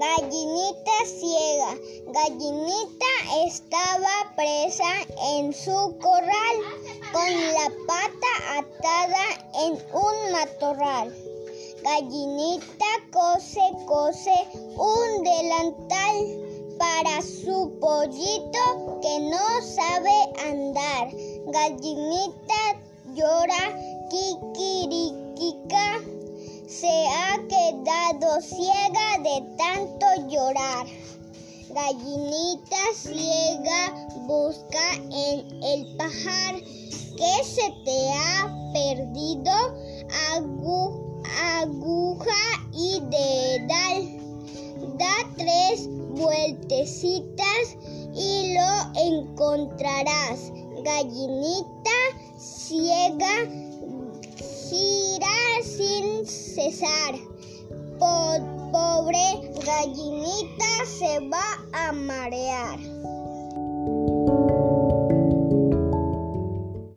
Gallinita ciega. Gallinita estaba presa en su corral con la pata atada en un matorral. Gallinita cose, cose un delantal para su pollito que no sabe andar. Gallinita llora, quedado ciega de tanto llorar. Gallinita ciega busca en el pajar que se te ha perdido aguja y dedal. Da tres vueltecitas y lo encontrarás. Gallinita ciega gira sin cesar. Gallinita se va a marear.